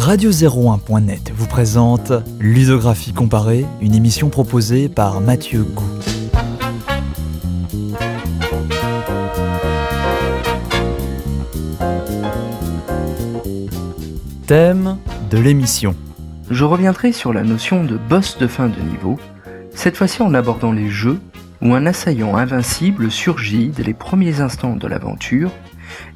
Radio01.net vous présente Ludographie comparée, une émission proposée par Mathieu Gou. Thème de l'émission. Je reviendrai sur la notion de boss de fin de niveau, cette fois-ci en abordant les jeux où un assaillant invincible surgit dès les premiers instants de l'aventure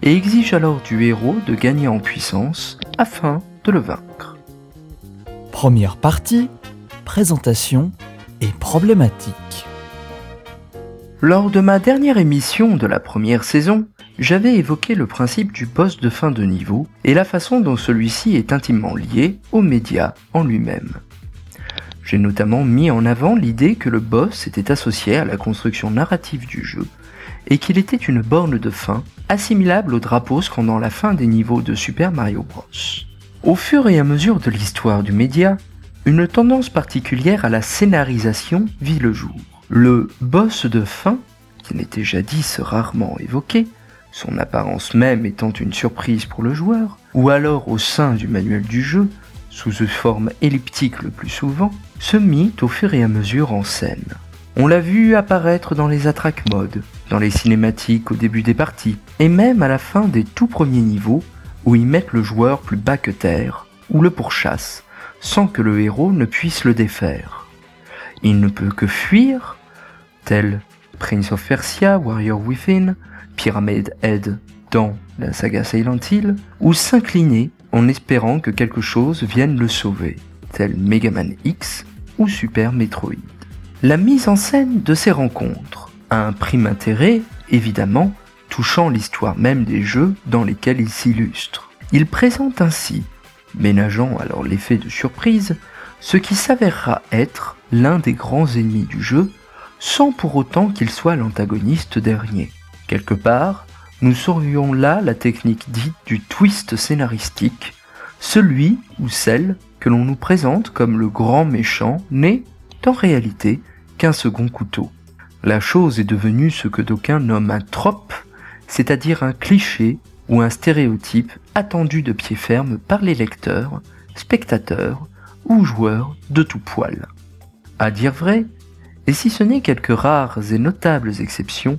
et exige alors du héros de gagner en puissance afin de le vaincre. Première partie, présentation et problématique. Lors de ma dernière émission de la première saison, j'avais évoqué le principe du boss de fin de niveau et la façon dont celui-ci est intimement lié au média en lui-même. J'ai notamment mis en avant l'idée que le boss était associé à la construction narrative du jeu et qu'il était une borne de fin assimilable au drapeau scandant la fin des niveaux de Super Mario Bros. Au fur et à mesure de l'histoire du média, une tendance particulière à la scénarisation vit le jour. Le boss de fin, qui n'était jadis rarement évoqué, son apparence même étant une surprise pour le joueur, ou alors au sein du manuel du jeu, sous une forme elliptique le plus souvent, se mit au fur et à mesure en scène. On l'a vu apparaître dans les attraques modes, dans les cinématiques au début des parties, et même à la fin des tout premiers niveaux où ils mettent le joueur plus bas que terre, ou le pourchassent, sans que le héros ne puisse le défaire. Il ne peut que fuir, tel Prince of Persia, Warrior Within, Pyramid Head dans la saga Silent Hill, ou s'incliner en espérant que quelque chose vienne le sauver, tel Mega Man X ou Super Metroid. La mise en scène de ces rencontres a un prime intérêt, évidemment, touchant l'histoire même des jeux dans lesquels il s'illustre. Il présente ainsi, ménageant alors l'effet de surprise, ce qui s'avérera être l'un des grands ennemis du jeu, sans pour autant qu'il soit l'antagoniste dernier. Quelque part, nous saurions là la technique dite du twist scénaristique, celui ou celle que l'on nous présente comme le grand méchant n'est, en réalité, qu'un second couteau. La chose est devenue ce que d'aucuns nomment un trope, c'est-à-dire un cliché ou un stéréotype attendu de pied ferme par les lecteurs, spectateurs ou joueurs de tout poil. À dire vrai, et si ce n'est quelques rares et notables exceptions,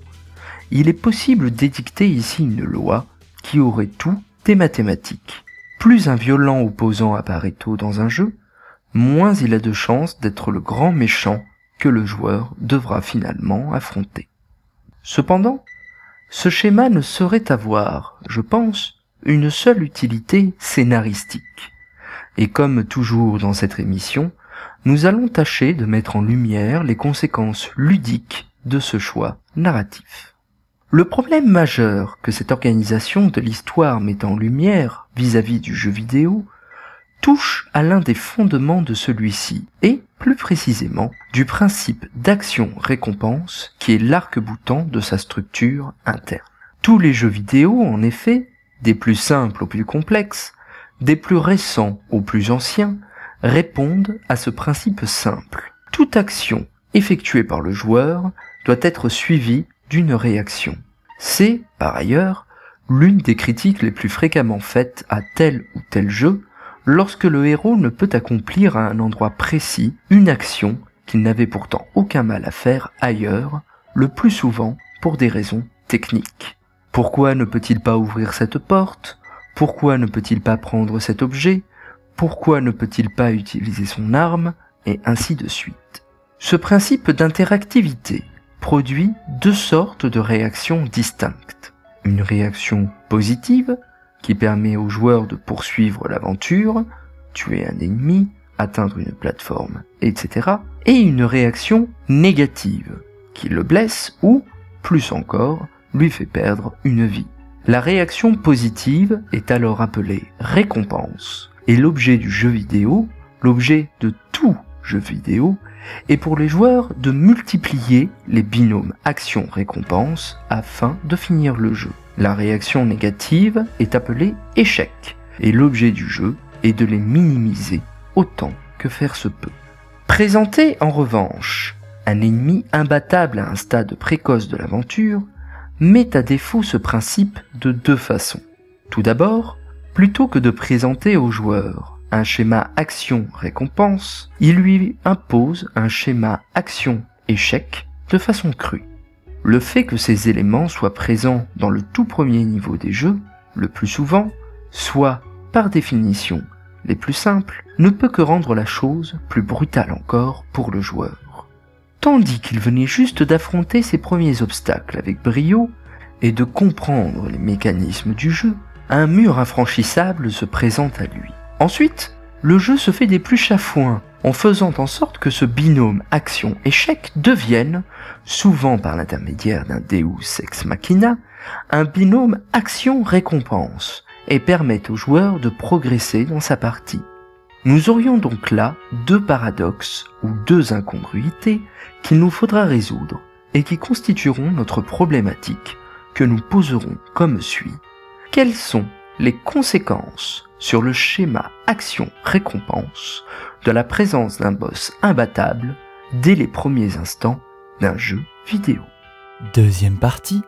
il est possible d'édicter ici une loi qui aurait tout des mathématiques. Plus un violent opposant apparaît tôt dans un jeu, moins il a de chances d'être le grand méchant que le joueur devra finalement affronter. Cependant, ce schéma ne saurait avoir, je pense, une seule utilité scénaristique. Et comme toujours dans cette émission, nous allons tâcher de mettre en lumière les conséquences ludiques de ce choix narratif. Le problème majeur que cette organisation de l'histoire met en lumière vis-à-vis du jeu vidéo touche à l'un des fondements de celui-ci et, plus précisément, du principe d'action-récompense qui est l'arc-boutant de sa structure interne. Tous les jeux vidéo, en effet, des plus simples aux plus complexes, des plus récents aux plus anciens, répondent à ce principe simple. Toute action effectuée par le joueur doit être suivie d'une réaction. C'est, par ailleurs, l'une des critiques les plus fréquemment faites à tel ou tel jeu lorsque le héros ne peut accomplir à un endroit précis une action qu'il n'avait pourtant aucun mal à faire ailleurs, le plus souvent pour des raisons techniques. Pourquoi ne peut-il pas ouvrir cette porte? Pourquoi ne peut-il pas prendre cet objet? Pourquoi ne peut-il pas utiliser son arme? Et ainsi de suite. Ce principe d'interactivité produit deux sortes de réactions distinctes. Une réaction positive, qui permet aux joueurs de poursuivre l'aventure, tuer un ennemi, atteindre une plateforme, etc. Et une réaction négative, qui le blesse ou, plus encore, lui fait perdre une vie. La réaction positive est alors appelée récompense, et l'objet du jeu vidéo, l'objet de tout jeu vidéo, et pour les joueurs de multiplier les binômes action-récompense afin de finir le jeu. La réaction négative est appelée échec, et l'objet du jeu est de les minimiser autant que faire se peut. Présenter en revanche un ennemi imbattable à un stade précoce de l'aventure met à défaut ce principe de deux façons. Tout d'abord, plutôt que de présenter aux joueurs un schéma action-récompense, il lui impose un schéma action-échec de façon crue. Le fait que ces éléments soient présents dans le tout premier niveau des jeux, le plus souvent, soit par définition les plus simples, ne peut que rendre la chose plus brutale encore pour le joueur. Tandis qu'il venait juste d'affronter ses premiers obstacles avec brio et de comprendre les mécanismes du jeu, un mur infranchissable se présente à lui. Ensuite, le jeu se fait des plus chafouins en faisant en sorte que ce binôme action-échec devienne, souvent par l'intermédiaire d'un Deus ex machina, un binôme action-récompense et permette au joueur de progresser dans sa partie. Nous aurions donc là deux paradoxes ou deux incongruités qu'il nous faudra résoudre et qui constitueront notre problématique que nous poserons comme suit. Quelles sont les conséquences sur le schéma action-récompense de la présence d'un boss imbattable dès les premiers instants d'un jeu vidéo Deuxième partie,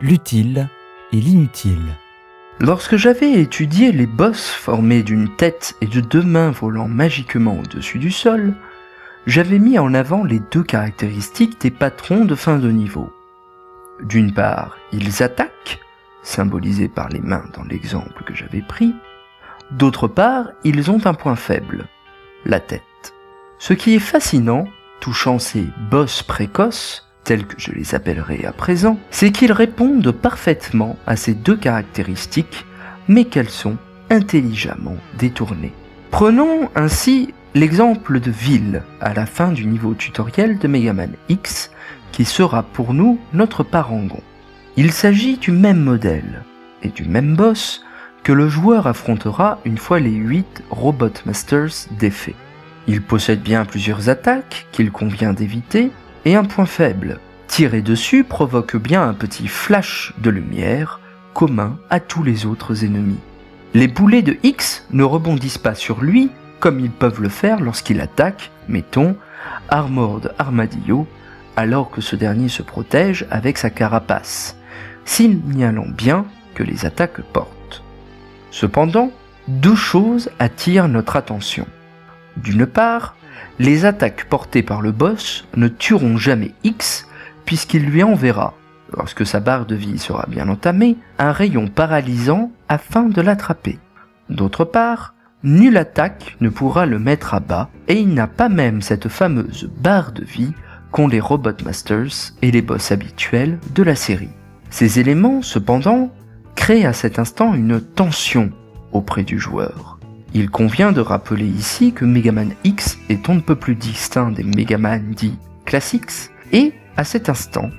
l'utile et l'inutile. Lorsque j'avais étudié les boss formés d'une tête et de deux mains volant magiquement au-dessus du sol, j'avais mis en avant les deux caractéristiques des patrons de fin de niveau. D'une part, ils attaquent, symbolisés par les mains dans l'exemple que j'avais pris. D'autre part, ils ont un point faible, la tête. Ce qui est fascinant, touchant ces boss précoces, tels que je les appellerai à présent, c'est qu'ils répondent parfaitement à ces deux caractéristiques, mais qu'elles sont intelligemment détournées. Prenons ainsi l'exemple de Ville à la fin du niveau tutoriel de Megaman X, qui sera pour nous notre parangon. Il s'agit du même modèle et du même boss que le joueur affrontera une fois les 8 Robot Masters défaits. Il possède bien plusieurs attaques qu'il convient d'éviter, et un point faible. Tirer dessus provoque bien un petit flash de lumière commun à tous les autres ennemis. Les boulets de X ne rebondissent pas sur lui comme ils peuvent le faire lorsqu'il attaque, mettons, Armored Armadillo, alors que ce dernier se protège avec sa carapace, signalant bien que les attaques portent. Cependant, deux choses attirent notre attention. D'une part, les attaques portées par le boss ne tueront jamais X puisqu'il lui enverra, lorsque sa barre de vie sera bien entamée, un rayon paralysant afin de l'attraper. D'autre part, nulle attaque ne pourra le mettre à bas et il n'a pas même cette fameuse barre de vie qu'ont les Robot Masters et les boss habituels de la série. Ces éléments, cependant, créent à cet instant une tension auprès du joueur. Il convient de rappeler ici que Megaman X est on ne peut plus distinct des Megaman dits classiques, et à cet instant,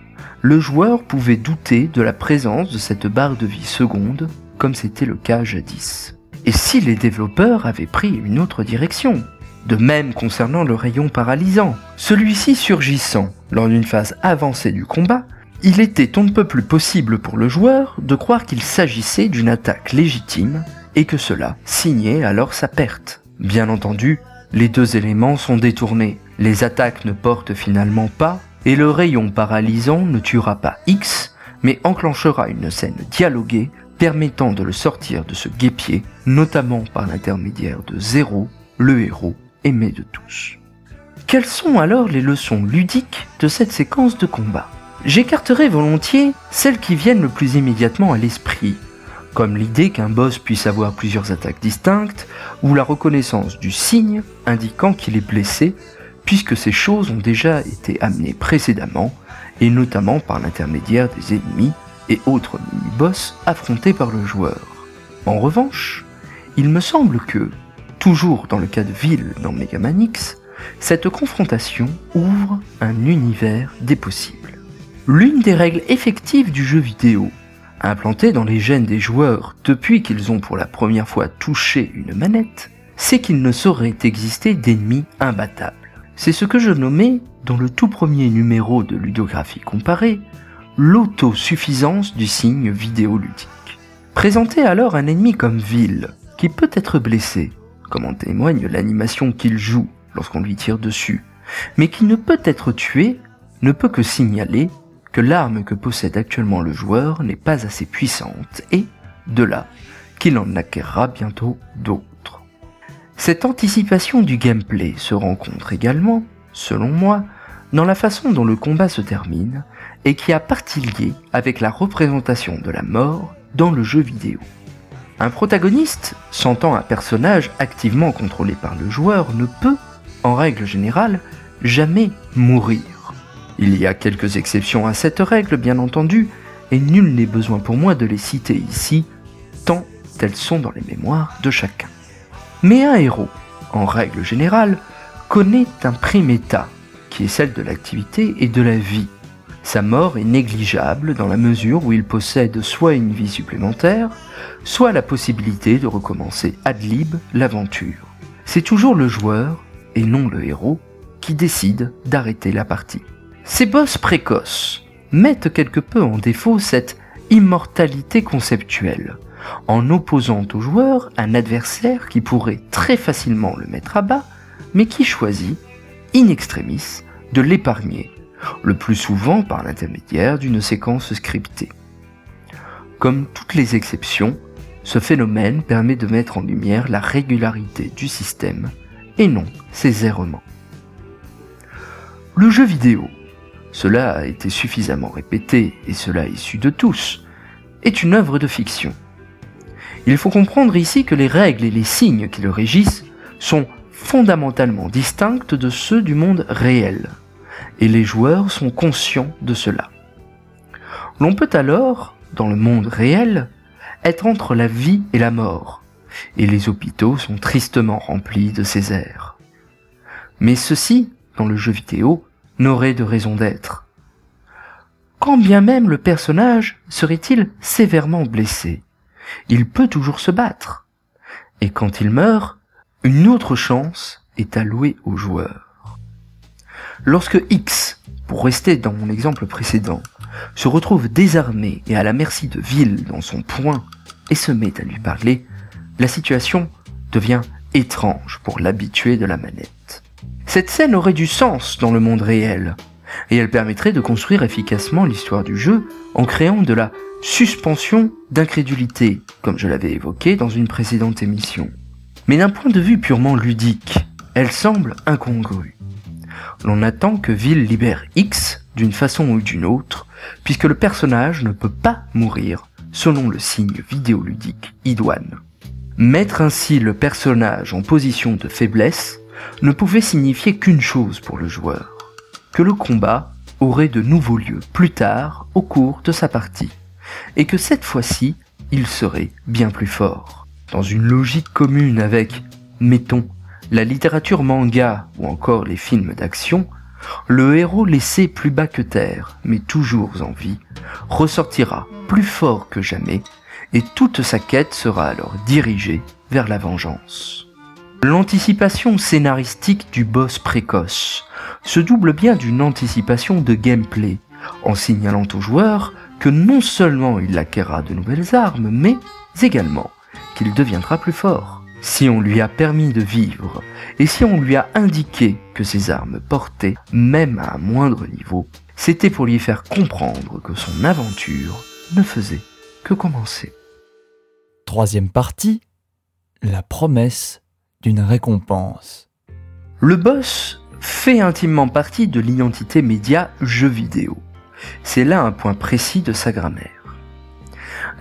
le joueur pouvait douter de la présence de cette barre de vie seconde, comme c'était le cas jadis. Et si les développeurs avaient pris une autre direction De même concernant le rayon paralysant, celui-ci surgissant lors d'une phase avancée du combat, il était on ne peut plus possible pour le joueur de croire qu'il s'agissait d'une attaque légitime et que cela signait alors sa perte. Bien entendu, les deux éléments sont détournés. Les attaques ne portent finalement pas, et le rayon paralysant ne tuera pas X, mais enclenchera une scène dialoguée permettant de le sortir de ce guépier, notamment par l'intermédiaire de Zéro, le héros aimé de tous. Quelles sont alors les leçons ludiques de cette séquence de combat? J'écarterai volontiers celles qui viennent le plus immédiatement à l'esprit, comme l'idée qu'un boss puisse avoir plusieurs attaques distinctes, ou la reconnaissance du signe indiquant qu'il est blessé, puisque ces choses ont déjà été amenées précédemment, et notamment par l'intermédiaire des ennemis et autres mini-boss affrontés par le joueur. En revanche, il me semble que, toujours dans le cas de Ville dans Mega Man X, cette confrontation ouvre un univers des possibles. L'une des règles effectives du jeu vidéo implanté dans les gènes des joueurs depuis qu'ils ont pour la première fois touché une manette, c'est qu'il ne saurait exister d'ennemis imbattables. C'est ce que je nommais, dans le tout premier numéro de Ludographie comparée, l'autosuffisance du signe vidéoludique. Présenter alors un ennemi comme Ville, qui peut être blessé, comme en témoigne l'animation qu'il joue lorsqu'on lui tire dessus, mais qui ne peut être tué, ne peut que signaler que l'arme que possède actuellement le joueur n'est pas assez puissante et, de là, qu'il en acquérera bientôt d'autres. Cette anticipation du gameplay se rencontre également, selon moi, dans la façon dont le combat se termine et qui a partie liée avec la représentation de la mort dans le jeu vidéo. Un protagoniste, sentant un personnage activement contrôlé par le joueur, ne peut, en règle générale, jamais mourir. Il y a quelques exceptions à cette règle, bien entendu, et nul n'est besoin pour moi de les citer ici, tant elles sont dans les mémoires de chacun. Mais un héros, en règle générale, connaît un état, qui est celle de l'activité et de la vie. Sa mort est négligeable dans la mesure où il possède soit une vie supplémentaire, soit la possibilité de recommencer ad lib l'aventure. C'est toujours le joueur, et non le héros, qui décide d'arrêter la partie. Ces boss précoces mettent quelque peu en défaut cette immortalité conceptuelle, en opposant au joueur un adversaire qui pourrait très facilement le mettre à bas, mais qui choisit, in extremis, de l'épargner, le plus souvent par l'intermédiaire d'une séquence scriptée. Comme toutes les exceptions, ce phénomène permet de mettre en lumière la régularité du système et non ses errements. Le jeu vidéo cela a été suffisamment répété, et cela issu de tous, est une œuvre de fiction. Il faut comprendre ici que les règles et les signes qui le régissent sont fondamentalement distinctes de ceux du monde réel, et les joueurs sont conscients de cela. L'on peut alors, dans le monde réel, être entre la vie et la mort, et les hôpitaux sont tristement remplis de ces airs. Mais ceci, dans le jeu vidéo, n'aurait de raison d'être. Quand bien même le personnage serait-il sévèrement blessé, il peut toujours se battre. Et quand il meurt, une autre chance est allouée au joueur. Lorsque X, pour rester dans mon exemple précédent, se retrouve désarmé et à la merci de Ville dans son poing et se met à lui parler, la situation devient étrange pour l'habitué de la manette. Cette scène aurait du sens dans le monde réel, et elle permettrait de construire efficacement l'histoire du jeu en créant de la suspension d'incrédulité, comme je l'avais évoqué dans une précédente émission. Mais d'un point de vue purement ludique, elle semble incongrue. L'on attend que Ville libère X d'une façon ou d'une autre, puisque le personnage ne peut pas mourir selon le signe vidéoludique idoine. Mettre ainsi le personnage en position de faiblesse ne pouvait signifier qu'une chose pour le joueur, que le combat aurait de nouveaux lieux plus tard au cours de sa partie, et que cette fois-ci, il serait bien plus fort. Dans une logique commune avec, mettons, la littérature manga ou encore les films d'action, le héros laissé plus bas que terre, mais toujours en vie, ressortira plus fort que jamais, et toute sa quête sera alors dirigée vers la vengeance. L'anticipation scénaristique du boss précoce se double bien d'une anticipation de gameplay, en signalant au joueur que non seulement il acquérera de nouvelles armes, mais également qu'il deviendra plus fort. Si on lui a permis de vivre, et si on lui a indiqué que ses armes portaient, même à un moindre niveau, c'était pour lui faire comprendre que son aventure ne faisait que commencer. Troisième partie, la promesse d'une récompense. Le boss fait intimement partie de l'identité média jeu vidéo. C'est là un point précis de sa grammaire.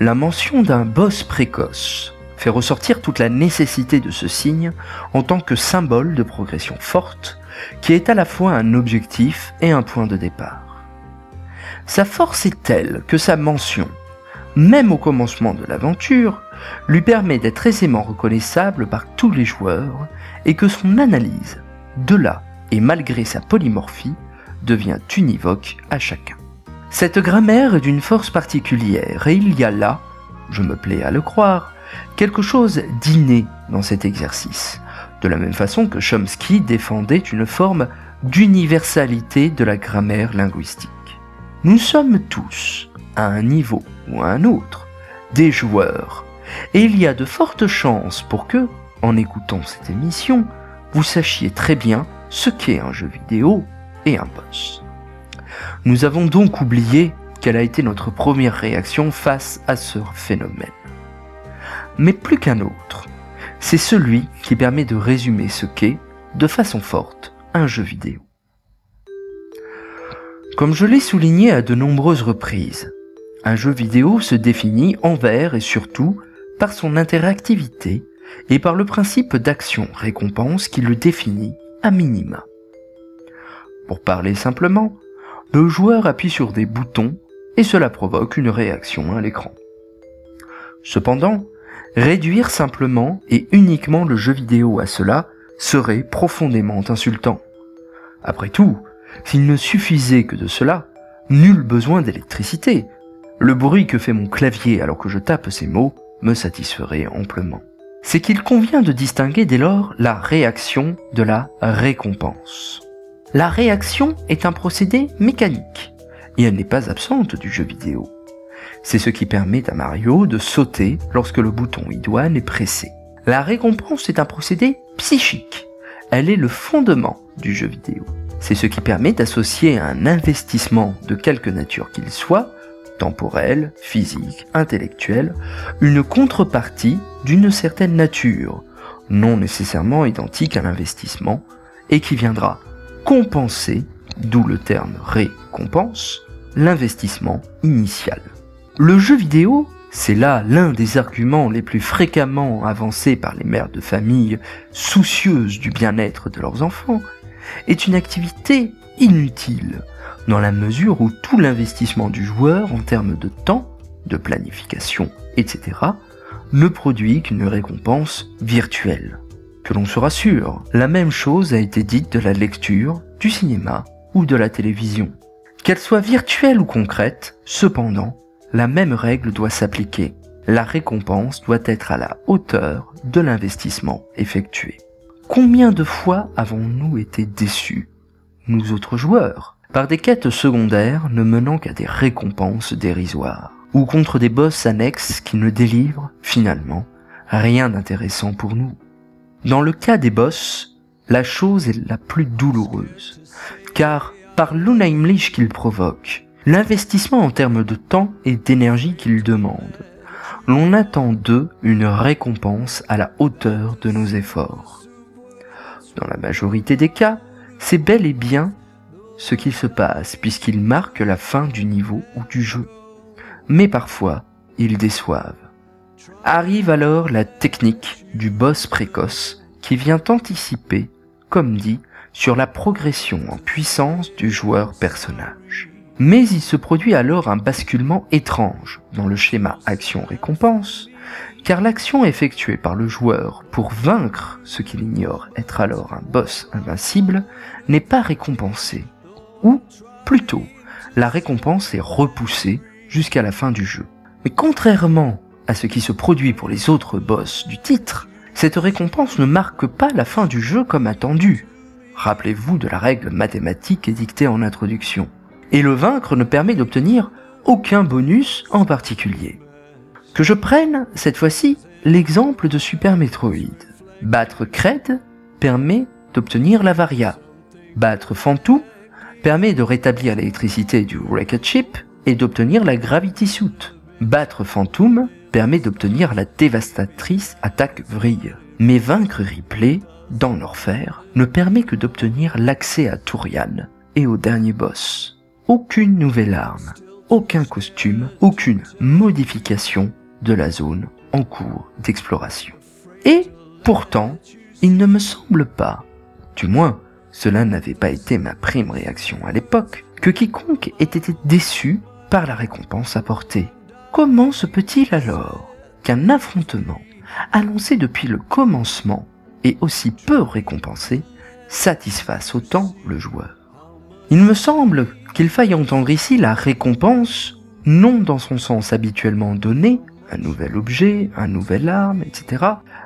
La mention d'un boss précoce fait ressortir toute la nécessité de ce signe en tant que symbole de progression forte qui est à la fois un objectif et un point de départ. Sa force est telle que sa mention, même au commencement de l'aventure, lui permet d'être aisément reconnaissable par tous les joueurs et que son analyse, de là et malgré sa polymorphie, devient univoque à chacun. Cette grammaire est d'une force particulière et il y a là, je me plais à le croire, quelque chose d'inné dans cet exercice, de la même façon que Chomsky défendait une forme d'universalité de la grammaire linguistique. Nous sommes tous, à un niveau ou à un autre, des joueurs et il y a de fortes chances pour que, en écoutant cette émission, vous sachiez très bien ce qu'est un jeu vidéo et un boss. Nous avons donc oublié quelle a été notre première réaction face à ce phénomène. Mais plus qu'un autre, c'est celui qui permet de résumer ce qu'est, de façon forte, un jeu vidéo. Comme je l'ai souligné à de nombreuses reprises, un jeu vidéo se définit envers et surtout par son interactivité et par le principe d'action-récompense qui le définit à minima. Pour parler simplement, le joueur appuie sur des boutons et cela provoque une réaction à l'écran. Cependant, réduire simplement et uniquement le jeu vidéo à cela serait profondément insultant. Après tout, s'il ne suffisait que de cela, nul besoin d'électricité. Le bruit que fait mon clavier alors que je tape ces mots me satisferait amplement. C'est qu'il convient de distinguer dès lors la réaction de la récompense. La réaction est un procédé mécanique, et elle n'est pas absente du jeu vidéo. C'est ce qui permet à Mario de sauter lorsque le bouton idoine est pressé. La récompense est un procédé psychique. Elle est le fondement du jeu vidéo. C'est ce qui permet d'associer un investissement de quelque nature qu'il soit, temporel, physique, intellectuel, une contrepartie d'une certaine nature, non nécessairement identique à l'investissement, et qui viendra compenser, d'où le terme récompense, l'investissement initial. Le jeu vidéo, c'est là l'un des arguments les plus fréquemment avancés par les mères de famille soucieuses du bien-être de leurs enfants, est une activité inutile, dans la mesure où tout l'investissement du joueur en termes de temps, de planification, etc., ne produit qu'une récompense virtuelle. Que l'on se rassure, la même chose a été dite de la lecture, du cinéma ou de la télévision. Qu'elle soit virtuelle ou concrète, cependant, la même règle doit s'appliquer. La récompense doit être à la hauteur de l'investissement effectué. Combien de fois avons-nous été déçus, nous autres joueurs, par des quêtes secondaires ne menant qu'à des récompenses dérisoires, ou contre des boss annexes qui ne délivrent, finalement, rien d'intéressant pour nous. Dans le cas des boss, la chose est la plus douloureuse, car par l'unheimlich qu'ils provoquent, l'investissement en termes de temps et d'énergie qu'ils demandent, l'on attend d'eux une récompense à la hauteur de nos efforts. Dans la majorité des cas, c'est bel et bien ce qu'il se passe puisqu'ils marquent la fin du niveau ou du jeu. Mais parfois, ils déçoivent. Arrive alors la technique du boss précoce qui vient anticiper, comme dit, sur la progression en puissance du joueur personnage. Mais il se produit alors un basculement étrange dans le schéma action-récompense, car l'action effectuée par le joueur pour vaincre ce qu'il ignore être alors un boss invincible n'est pas récompensée, ou plutôt, la récompense est repoussée jusqu'à la fin du jeu. Mais contrairement à ce qui se produit pour les autres boss du titre, cette récompense ne marque pas la fin du jeu comme attendu. Rappelez-vous de la règle mathématique édictée en introduction. Et le vaincre ne permet d'obtenir aucun bonus en particulier. Que je prenne, cette fois-ci, l'exemple de Super Metroid. Battre Cred permet d'obtenir la Varia. Battre Fantou permet de rétablir l'électricité du Wrecked Ship et d'obtenir la Gravity Suit. Battre Phantom permet d'obtenir la dévastatrice attaque vrille. Mais vaincre Ripley, dans l'Orphère, ne permet que d'obtenir l'accès à Tourian et au dernier boss. Aucune nouvelle arme, aucun costume, aucune modification de la zone en cours d'exploration. Et pourtant, il ne me semble pas, du moins cela n'avait pas été ma prime réaction à l'époque, que quiconque ait été déçu par la récompense apportée. Comment se peut-il alors qu'un affrontement annoncé depuis le commencement et aussi peu récompensé satisfasse autant le joueur? Il me semble qu'il faille entendre ici la récompense non dans son sens habituellement donné, un nouvel objet, un nouvel arme, etc.,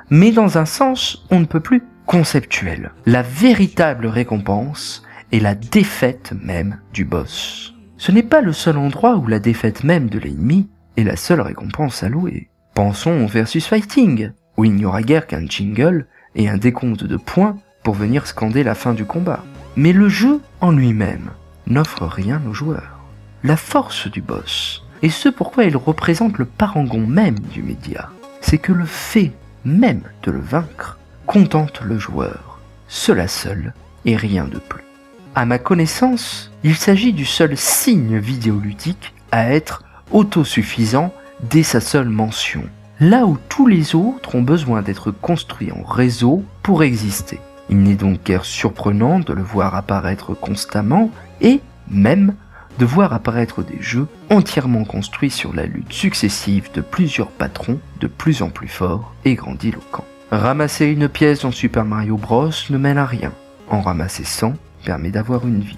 mais dans un sens on ne peut plus conceptuel. La véritable récompense est la défaite même du boss. Ce n'est pas le seul endroit où la défaite même de l'ennemi est la seule récompense allouée. Pensons au versus fighting, où il n'y aura guère qu'un jingle et un décompte de points pour venir scander la fin du combat. Mais le jeu en lui-même n'offre rien aux joueurs. La force du boss, et ce pourquoi il représente le parangon même du média, c'est que le fait même de le vaincre, contente le joueur. Cela seul et rien de plus. À ma connaissance, il s'agit du seul signe vidéoludique à être autosuffisant dès sa seule mention, là où tous les autres ont besoin d'être construits en réseau pour exister. Il n'est donc guère surprenant de le voir apparaître constamment et même de voir apparaître des jeux entièrement construits sur la lutte successive de plusieurs patrons de plus en plus forts et grandiloquents. Ramasser une pièce dans Super Mario Bros ne mène à rien. En ramasser 100 permet d'avoir une vie.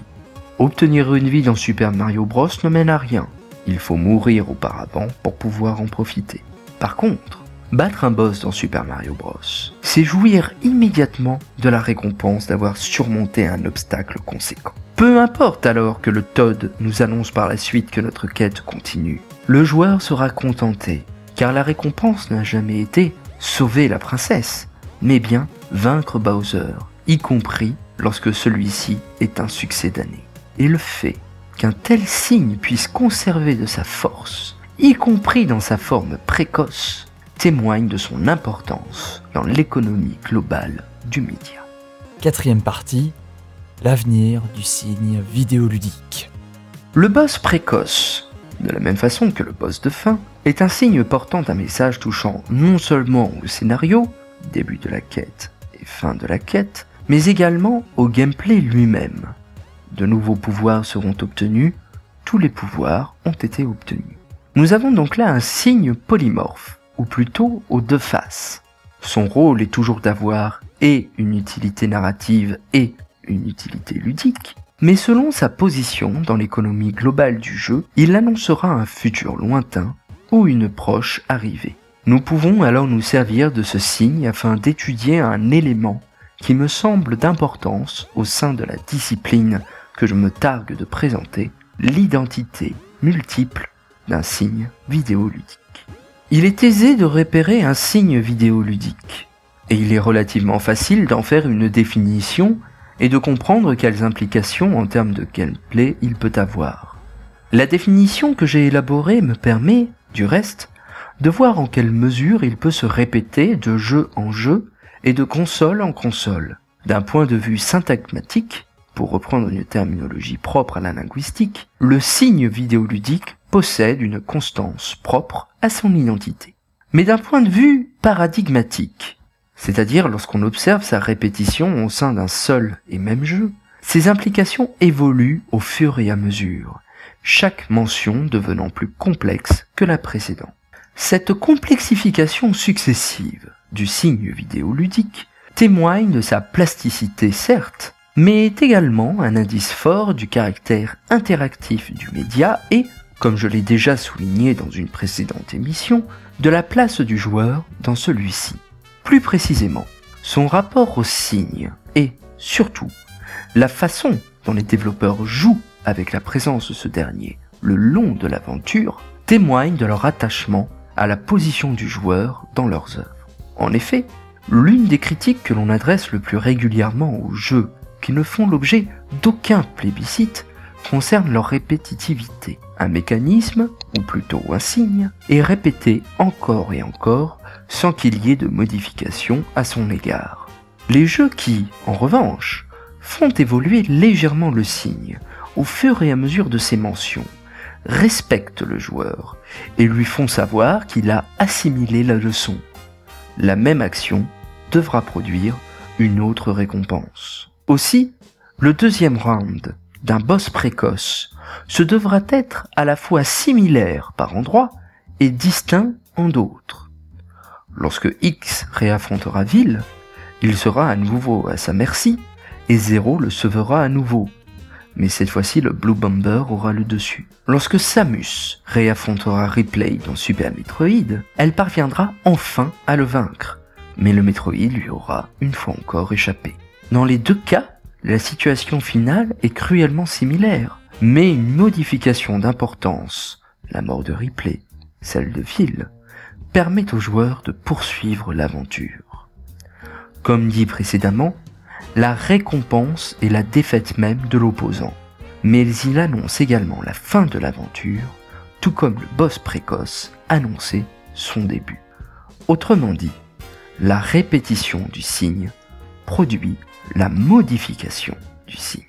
Obtenir une vie dans Super Mario Bros ne mène à rien. Il faut mourir auparavant pour pouvoir en profiter. Par contre, battre un boss dans Super Mario Bros, c'est jouir immédiatement de la récompense d'avoir surmonté un obstacle conséquent. Peu importe alors que le Todd nous annonce par la suite que notre quête continue, le joueur sera contenté, car la récompense n'a jamais été sauver la princesse, mais bien vaincre Bowser, y compris lorsque celui-ci est un succès d'année. Et le fait qu'un tel signe puisse conserver de sa force, y compris dans sa forme précoce, témoigne de son importance dans l'économie globale du média. Quatrième partie, l'avenir du signe vidéoludique. Le boss précoce, de la même façon que le boss de fin, est un signe portant un message touchant non seulement au scénario, début de la quête et fin de la quête, mais également au gameplay lui-même. De nouveaux pouvoirs seront obtenus, tous les pouvoirs ont été obtenus. Nous avons donc là un signe polymorphe, ou plutôt aux deux faces. Son rôle est toujours d'avoir et une utilité narrative et une utilité ludique, mais selon sa position dans l'économie globale du jeu, il annoncera un futur lointain ou une proche arrivée. Nous pouvons alors nous servir de ce signe afin d'étudier un élément qui me semble d'importance au sein de la discipline que je me targue de présenter, l'identité multiple d'un signe vidéoludique. Il est aisé de repérer un signe vidéoludique, et il est relativement facile d'en faire une définition et de comprendre quelles implications en termes de gameplay il peut avoir. La définition que j'ai élaborée me permet, du reste, de voir en quelle mesure il peut se répéter de jeu en jeu et de console en console. D'un point de vue syntagmatique, pour reprendre une terminologie propre à la linguistique, le signe vidéoludique possède une constance propre à son identité. Mais d'un point de vue paradigmatique, c'est-à-dire lorsqu'on observe sa répétition au sein d'un seul et même jeu. Ces implications évoluent au fur et à mesure, chaque mention devenant plus complexe que la précédente. Cette complexification successive du signe vidéoludique témoigne de sa plasticité certes, mais est également un indice fort du caractère interactif du média et, comme je l'ai déjà souligné dans une précédente émission, de la place du joueur dans celui-ci. Plus précisément, son rapport au signe et, surtout, la façon dont les développeurs jouent avec la présence de ce dernier le long de l'aventure témoignent de leur attachement à la position du joueur dans leurs œuvres. En effet, l'une des critiques que l'on adresse le plus régulièrement aux jeux qui ne font l'objet d'aucun plébiscite concerne leur répétitivité. Un mécanisme, ou plutôt un signe, est répété encore et encore sans qu'il y ait de modification à son égard. Les jeux qui, en revanche, font évoluer légèrement le signe au fur et à mesure de ses mentions, respectent le joueur et lui font savoir qu'il a assimilé la leçon. La même action devra produire une autre récompense. Aussi, le deuxième round d'un boss précoce se devra être à la fois similaire par endroits et distinct en d'autres. Lorsque X réaffrontera Ville, il sera à nouveau à sa merci et Zero le sauvera à nouveau. Mais cette fois-ci, le Blue Bomber aura le dessus. Lorsque Samus réaffrontera Ripley dans Super Metroid, elle parviendra enfin à le vaincre. Mais le Metroid lui aura une fois encore échappé. Dans les deux cas, la situation finale est cruellement similaire, mais une modification d'importance, la mort de Ripley, celle de Ville, permet aux joueurs de poursuivre l'aventure. Comme dit précédemment, la récompense est la défaite même de l'opposant, mais il annonce également la fin de l'aventure, tout comme le boss précoce annonçait son début. Autrement dit, la répétition du signe produit la modification du signe.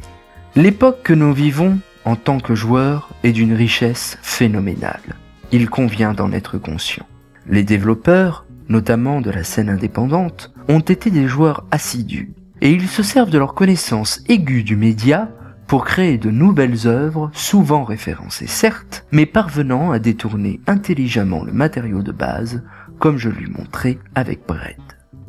L'époque que nous vivons en tant que joueurs est d'une richesse phénoménale. Il convient d'en être conscient. Les développeurs, notamment de la scène indépendante, ont été des joueurs assidus, et ils se servent de leur connaissance aiguë du média pour créer de nouvelles œuvres, souvent référencées certes, mais parvenant à détourner intelligemment le matériau de base, comme je lui montrais avec Bread.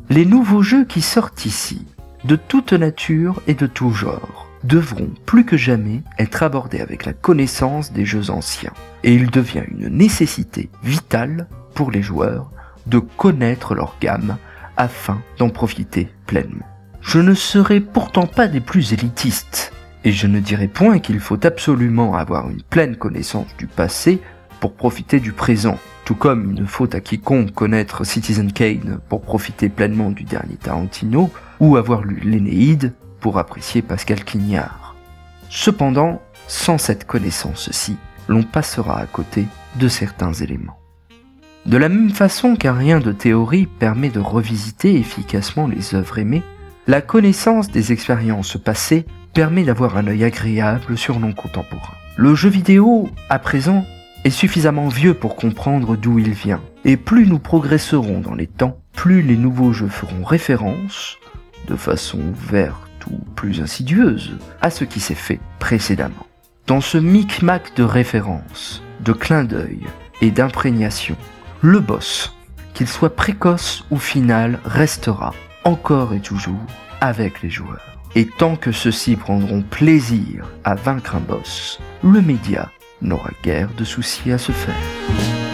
Les nouveaux jeux qui sortent ici, de toute nature et de tout genre, devront plus que jamais être abordés avec la connaissance des jeux anciens, et il devient une nécessité vitale pour les joueurs de connaître leur gamme afin d'en profiter pleinement. Je ne serai pourtant pas des plus élitistes, et je ne dirai point qu'il faut absolument avoir une pleine connaissance du passé pour profiter du présent, tout comme il ne faut à quiconque connaître Citizen Kane pour profiter pleinement du dernier Tarantino, ou avoir lu l'Énéide pour apprécier Pascal Quignard. Cependant, sans cette connaissance-ci, l'on passera à côté de certains éléments. De la même façon qu'un rien de théorie permet de revisiter efficacement les œuvres aimées, la connaissance des expériences passées permet d'avoir un œil agréable sur nos contemporains. Le jeu vidéo, à présent, est suffisamment vieux pour comprendre d'où il vient. Et plus nous progresserons dans les temps, plus les nouveaux jeux feront référence, de façon verte plus insidieuse, à ce qui s'est fait précédemment. Dans ce micmac de références, de clins d'œil et d'imprégnation, le boss, qu'il soit précoce ou final, restera encore et toujours avec les joueurs. Et tant que ceux-ci prendront plaisir à vaincre un boss, le média n'aura guère de soucis à se faire.